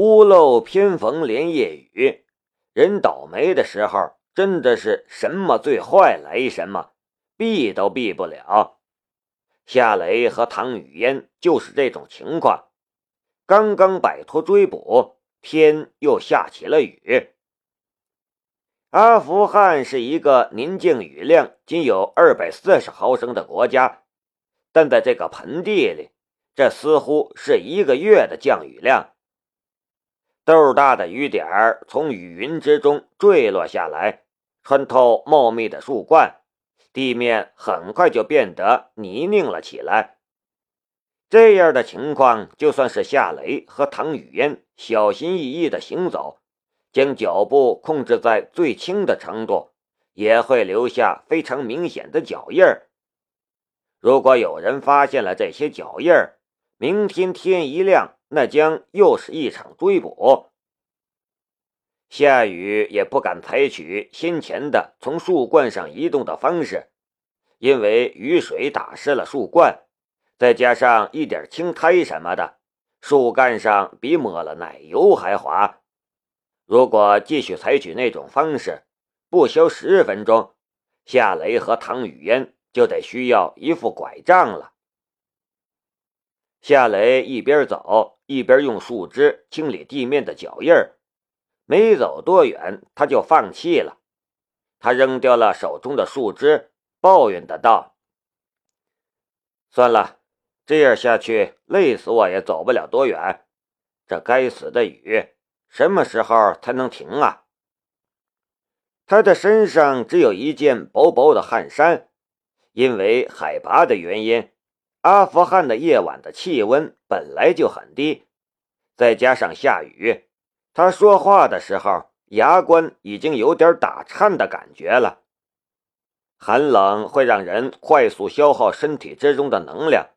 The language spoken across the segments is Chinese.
屋漏偏逢连夜雨，人倒霉的时候，真的是什么最坏来什么，避都避不了。夏雷和唐雨嫣就是这种情况，刚刚摆脱追捕，天又下起了雨。阿富汗是一个宁静雨量仅有二百四十毫升的国家，但在这个盆地里，这似乎是一个月的降雨量。豆大的雨点儿从雨云之中坠落下来，穿透茂密的树冠，地面很快就变得泥泞了起来。这样的情况，就算是夏雷和唐雨嫣小心翼翼的行走。将脚步控制在最轻的程度，也会留下非常明显的脚印儿。如果有人发现了这些脚印儿，明天天一亮，那将又是一场追捕。夏雨也不敢采取先前的从树冠上移动的方式，因为雨水打湿了树冠，再加上一点青苔什么的，树干上比抹了奶油还滑。如果继续采取那种方式，不消十分钟，夏雷和唐雨嫣就得需要一副拐杖了。夏雷一边走一边用树枝清理地面的脚印儿，没走多远，他就放弃了。他扔掉了手中的树枝，抱怨的道：“算了，这样下去，累死我也走不了多远。这该死的雨！”什么时候才能停啊？他的身上只有一件薄薄的汗衫，因为海拔的原因，阿富汗的夜晚的气温本来就很低，再加上下雨，他说话的时候牙关已经有点打颤的感觉了。寒冷会让人快速消耗身体之中的能量，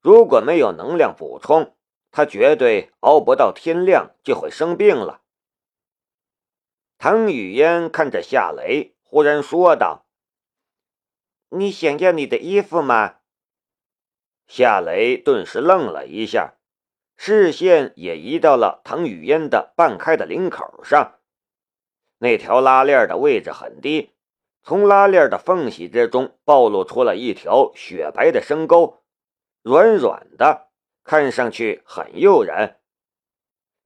如果没有能量补充。他绝对熬不到天亮就会生病了。唐雨嫣看着夏雷，忽然说道：“你想要你的衣服吗？”夏雷顿时愣了一下，视线也移到了唐雨嫣的半开的领口上。那条拉链的位置很低，从拉链的缝隙之中暴露出了一条雪白的深沟，软软的。看上去很诱人，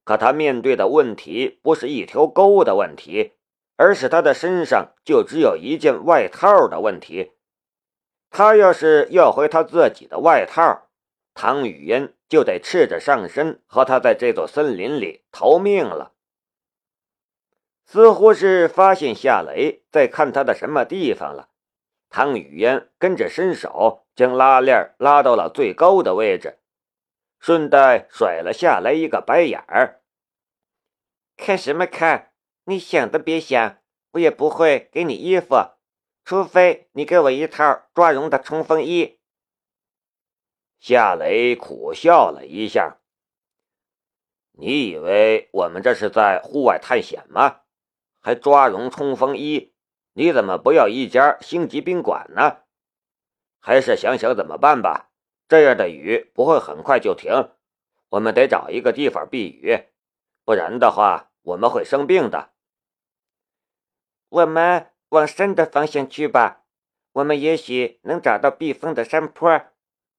可他面对的问题不是一条沟的问题，而是他的身上就只有一件外套的问题。他要是要回他自己的外套，唐雨嫣就得赤着上身和他在这座森林里逃命了。似乎是发现夏雷在看他的什么地方了，唐雨嫣跟着伸手将拉链拉到了最高的位置。顺带甩了下来一个白眼儿。看什么看？你想都别想，我也不会给你衣服，除非你给我一套抓绒的冲锋衣。夏雷苦笑了一下。你以为我们这是在户外探险吗？还抓绒冲锋衣？你怎么不要一家星级宾馆呢？还是想想怎么办吧。这样的雨不会很快就停，我们得找一个地方避雨，不然的话我们会生病的。我们往山的方向去吧，我们也许能找到避风的山坡，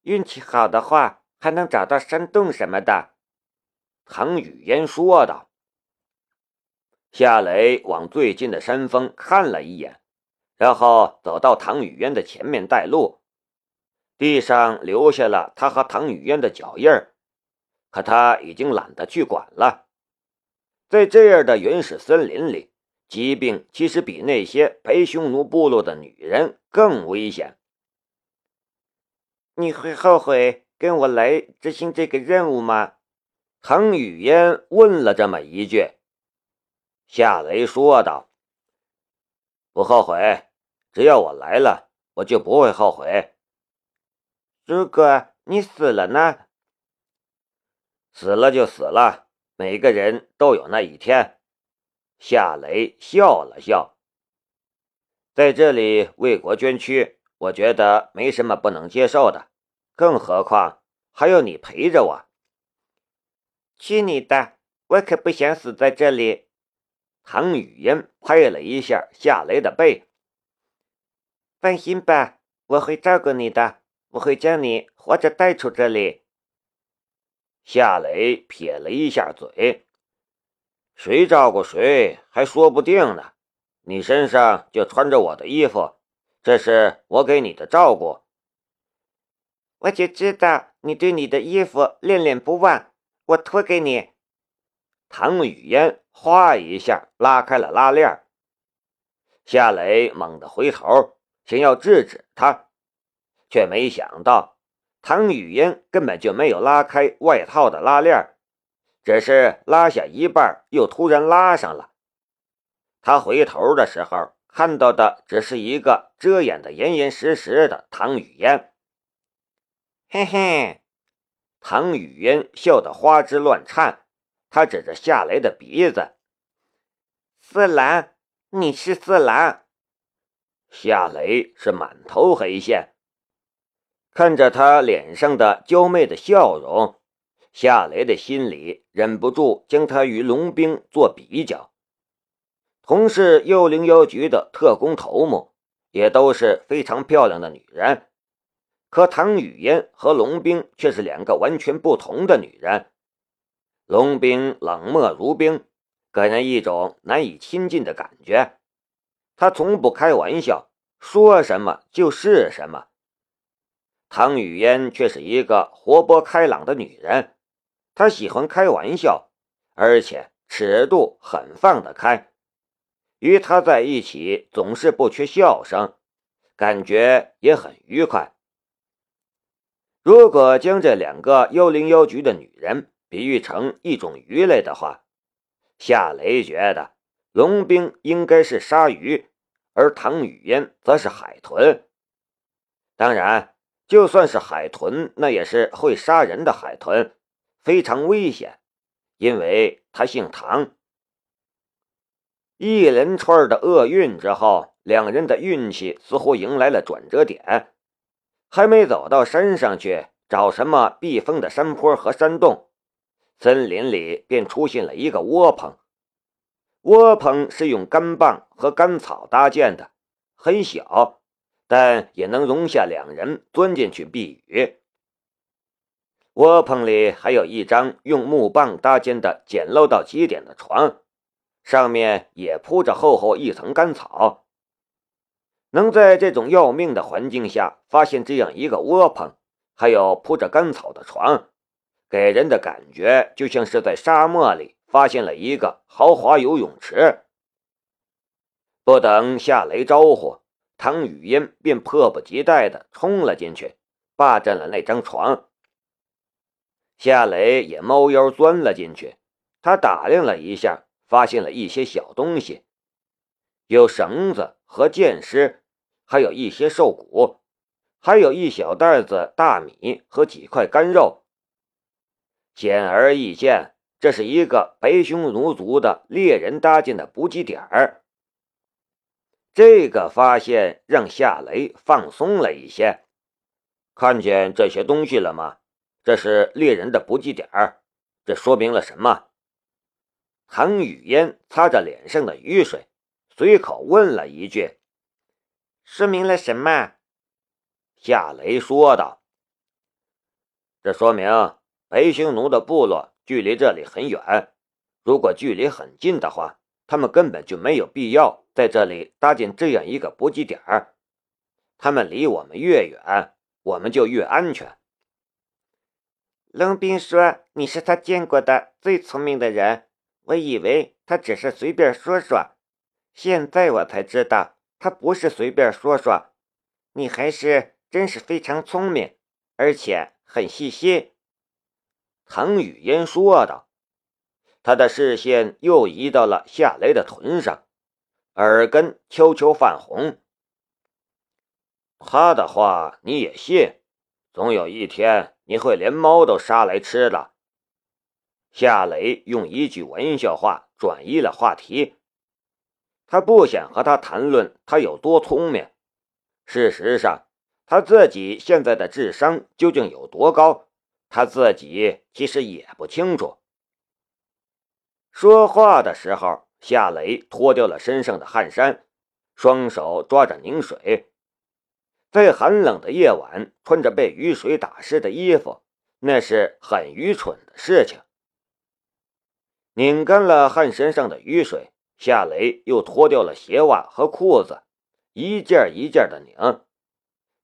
运气好的话还能找到山洞什么的。”唐雨嫣说道。夏雷往最近的山峰看了一眼，然后走到唐雨嫣的前面带路。地上留下了他和唐雨嫣的脚印儿，可他已经懒得去管了。在这样的原始森林里，疾病其实比那些陪匈奴部落的女人更危险。你会后悔跟我来执行这个任务吗？唐雨嫣问了这么一句。夏雷说道：“不后悔，只要我来了，我就不会后悔。”如果你死了呢？死了就死了，每个人都有那一天。夏雷笑了笑，在这里为国捐躯，我觉得没什么不能接受的，更何况还有你陪着我。去你的！我可不想死在这里。唐雨嫣拍了一下夏雷的背。放心吧，我会照顾你的，我会将你活着带出这里。夏雷撇了一下嘴：“谁照顾谁还说不定呢。你身上就穿着我的衣服，这是我给你的照顾。我就知道你对你的衣服恋恋不忘，我脱给你。”唐雨嫣哗一下拉开了拉链，夏雷猛地回头，想要制止他，却没想到唐雨嫣根本就没有拉开外套的拉链，只是拉下一半，又突然拉上了。他回头的时候，看到的只是一个遮掩的严严实实的唐雨嫣。嘿嘿，唐雨嫣笑得花枝乱颤。他指着夏雷的鼻子：“色狼，你是色狼。”夏雷是满头黑线，看着他脸上的娇媚的笑容，夏雷的心里忍不住将他与龙兵做比较。同是幽灵镖局的特工头目，也都是非常漂亮的女人，可唐雨嫣和龙兵却是两个完全不同的女人。龙兵冷漠如冰，给人一种难以亲近的感觉。他从不开玩笑，说什么就是什么。唐雨嫣却是一个活泼开朗的女人，他喜欢开玩笑，而且尺度很放得开。与他在一起总是不缺笑声，感觉也很愉快。如果将这两个幽灵妖局的女人，比喻成一种鱼类的话，夏雷觉得龙兵应该是鲨鱼，而唐雨嫣则是海豚。当然，就算是海豚，那也是会杀人的海豚，非常危险，因为他姓唐。一连串的厄运之后，两人的运气似乎迎来了转折点。还没走到山上去找什么避风的山坡和山洞。森林里便出现了一个窝棚，窝棚是用干棒和干草搭建的，很小，但也能容下两人钻进去避雨。窝棚里还有一张用木棒搭建的简陋到极点的床，上面也铺着厚厚一层干草。能在这种要命的环境下发现这样一个窝棚，还有铺着干草的床。给人的感觉就像是在沙漠里发现了一个豪华游泳池。不等夏雷招呼，唐雨嫣便迫不及待地冲了进去，霸占了那张床。夏雷也猫腰钻了进去，他打量了一下，发现了一些小东西，有绳子和箭矢，还有一些兽骨，还有一小袋子大米和几块干肉。显而易见，这是一个白匈奴族的猎人搭建的补给点儿。这个发现让夏雷放松了一些。看见这些东西了吗？这是猎人的补给点儿。这说明了什么？唐雨嫣擦着脸上的雨水，随口问了一句：“说明了什么？”夏雷说道：“这说明……”白匈奴的部落距离这里很远，如果距离很近的话，他们根本就没有必要在这里搭建这样一个补给点儿。他们离我们越远，我们就越安全。龙斌说：“你是他见过的最聪明的人。”我以为他只是随便说说，现在我才知道他不是随便说说。你还是真是非常聪明，而且很细心。唐雨嫣说道，他的视线又移到了夏雷的臀上，耳根悄悄泛红。他的话你也信？总有一天你会连猫都杀来吃的。夏雷用一句玩笑话转移了话题，他不想和他谈论他有多聪明。事实上，他自己现在的智商究竟有多高？他自己其实也不清楚。说话的时候，夏雷脱掉了身上的汗衫，双手抓着凝水。在寒冷的夜晚，穿着被雨水打湿的衣服，那是很愚蠢的事情。拧干了汗身上的雨水，夏雷又脱掉了鞋袜和裤子，一件一件的拧，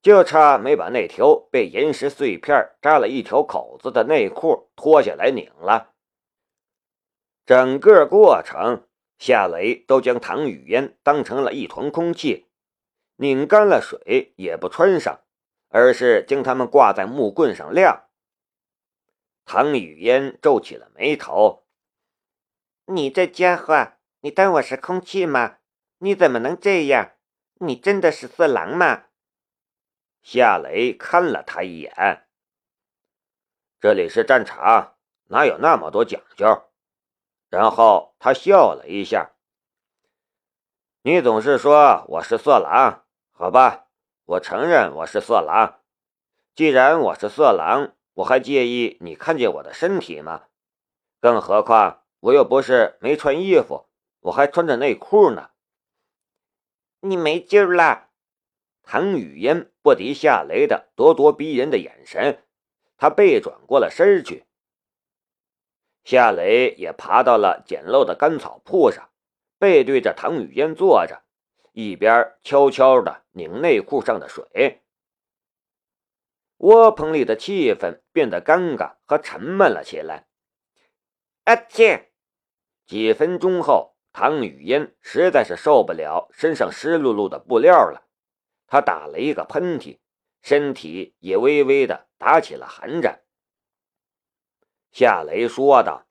就差没把那条被岩石碎片扎了一条口子的内裤脱下来拧了。整个过程，夏雷都将唐雨嫣当成了一团空气，拧干了水也不穿上，而是将它们挂在木棍上晾。唐雨嫣皱起了眉头：“你这家伙，你当我是空气吗？你怎么能这样？你真的是色狼吗？”夏雷看了他一眼：“这里是战场，哪有那么多讲究？”然后他笑了一下。你总是说我是色狼，好吧，我承认我是色狼。既然我是色狼，我还介意你看见我的身体吗？更何况我又不是没穿衣服，我还穿着内裤呢。你没劲儿了！唐雨嫣不敌夏雷的咄咄逼人的眼神，他背转过了身去。夏雷也爬到了简陋的干草铺上，背对着唐雨嫣坐着，一边悄悄地拧内裤上的水。窝棚里的气氛变得尴尬和沉闷了起来。阿切！几分钟后，唐雨嫣实在是受不了身上湿漉漉的布料了，她打了一个喷嚏，身体也微微的打起了寒战。夏雷说道：“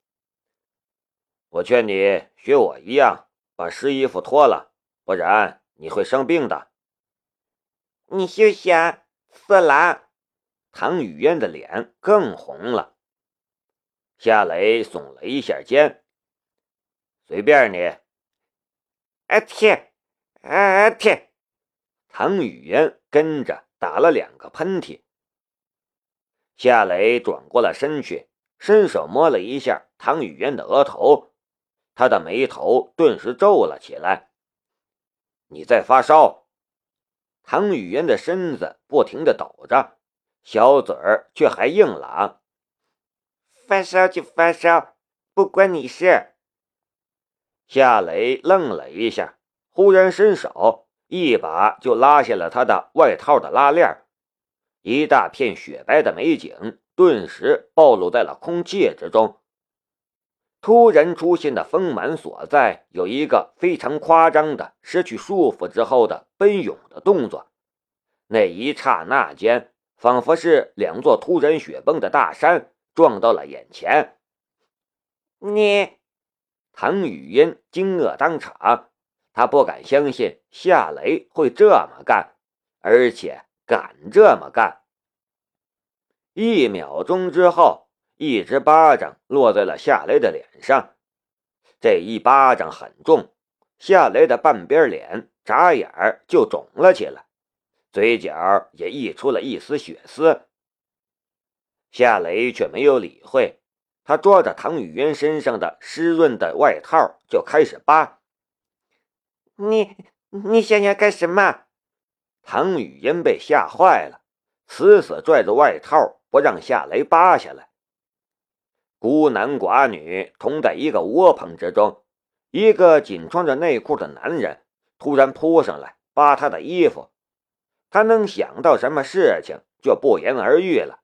我劝你学我一样，把湿衣服脱了，不然你会生病的。”你休想，色狼！唐雨嫣的脸更红了。夏雷耸了一下肩：“随便你。”啊天！啊天！唐雨嫣跟着打了两个喷嚏。夏雷转过了身去。伸手摸了一下唐雨嫣的额头，他的眉头顿时皱了起来。你在发烧？唐雨嫣的身子不停的抖着，小嘴儿却还硬朗。发烧就发烧，不关你事。夏雷愣了一下，忽然伸手一把就拉下了他的外套的拉链，一大片雪白的美景。顿时暴露在了空气之中。突然出现的丰满所在，有一个非常夸张的失去束缚之后的奔涌的动作。那一刹那间，仿佛是两座突然雪崩的大山撞到了眼前。你，唐雨嫣惊愕当场，她不敢相信夏雷会这么干，而且敢这么干。一秒钟之后，一只巴掌落在了夏雷的脸上。这一巴掌很重，夏雷的半边脸眨眼儿就肿了起来，嘴角也溢出了一丝血丝。夏雷却没有理会，他抓着唐雨嫣身上的湿润的外套就开始扒。你你想要干什么？唐雨嫣被吓坏了，死死拽着外套。不让夏雷扒下来。孤男寡女同在一个窝棚之中，一个仅穿着内裤的男人突然扑上来扒他的衣服，他能想到什么事情就不言而喻了。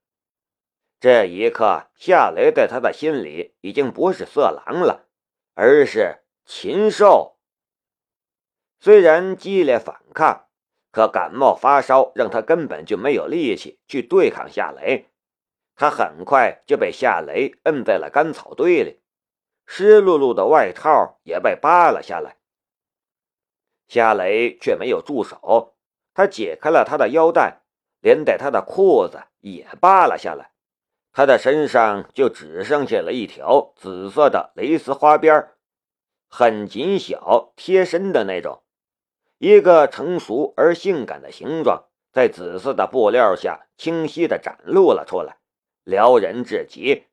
这一刻，夏雷在他的心里已经不是色狼了，而是禽兽。虽然激烈反抗，可感冒发烧让他根本就没有力气去对抗夏雷。他很快就被夏雷摁在了干草堆里，湿漉漉的外套也被扒了下来。夏雷却没有住手，他解开了他的腰带，连带他的裤子也扒了下来。他的身上就只剩下了一条紫色的蕾丝花边，很紧小贴身的那种，一个成熟而性感的形状，在紫色的布料下清晰地展露了出来。撩人至极。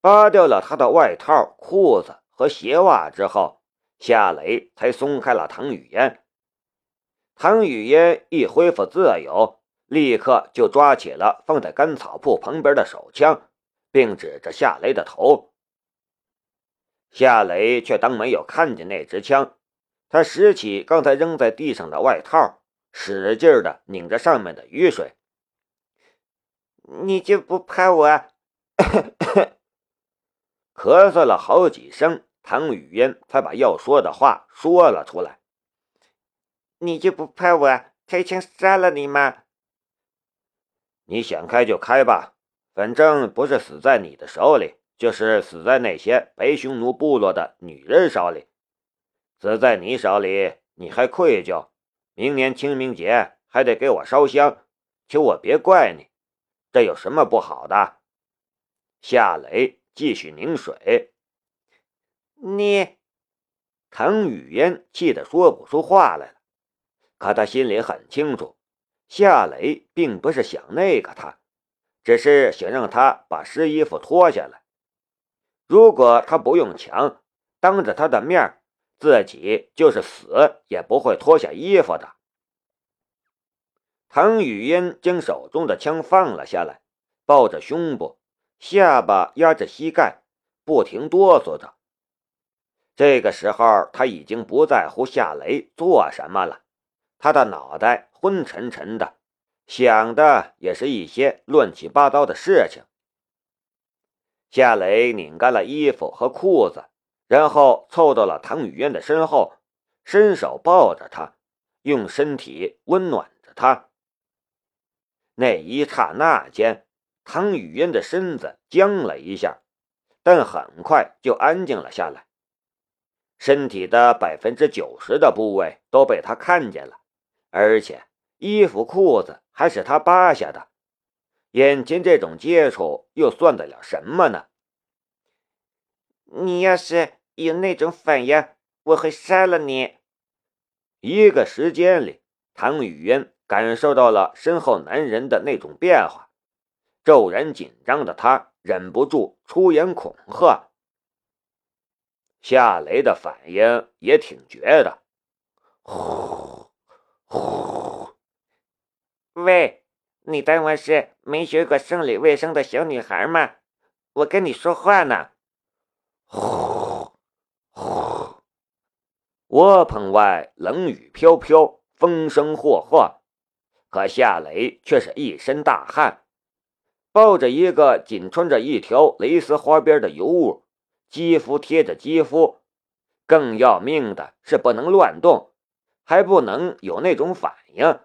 扒掉了他的外套、裤子和鞋袜之后，夏雷才松开了唐雨嫣。唐雨嫣一恢复自由，立刻就抓起了放在干草铺旁边的手枪，并指着夏雷的头。夏雷却当没有看见那支枪，他拾起刚才扔在地上的外套，使劲的拧着上面的雨水。你就不怕我？咳嗽了好几声，唐雨嫣才把要说的话说了出来。你就不怕我开枪杀了你吗？你想开就开吧，反正不是死在你的手里，就是死在那些白匈奴部落的女人手里。死在你手里，你还愧疚？明年清明节还得给我烧香，求我别怪你，这有什么不好的？夏雷继续拧水。你，唐雨嫣气得说不出话来了。可他心里很清楚，夏雷并不是想那个他，只是想让他把湿衣服脱下来。如果他不用强，当着他的面，自己就是死也不会脱下衣服的。唐雨嫣将手中的枪放了下来，抱着胸部，下巴压着膝盖，不停哆嗦着。这个时候，他已经不在乎夏雷做什么了。他的脑袋昏沉沉的，想的也是一些乱七八糟的事情。夏雷拧干了衣服和裤子，然后凑到了唐雨嫣的身后，伸手抱着她，用身体温暖着她。那一刹那间，唐雨嫣的身子僵了一下，但很快就安静了下来。身体的百分之九十的部位都被他看见了。而且衣服裤子还是他扒下的，眼前这种接触又算得了什么呢？你要是有那种反应，我会杀了你。一个时间里，唐雨嫣感受到了身后男人的那种变化，骤然紧张的他忍不住出言恐吓。夏雷的反应也挺绝的，呼。呼！喂，你当我是没学过生理卫生的小女孩吗？我跟你说话呢。呼呼！窝棚外冷雨飘飘，风声霍霍，可夏雷却是一身大汗，抱着一个仅穿着一条蕾丝花边的尤物，肌肤贴着肌肤，更要命的是不能乱动。还不能有那种反应，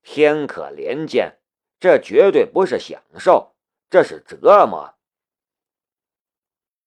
天可怜见，这绝对不是享受，这是折磨。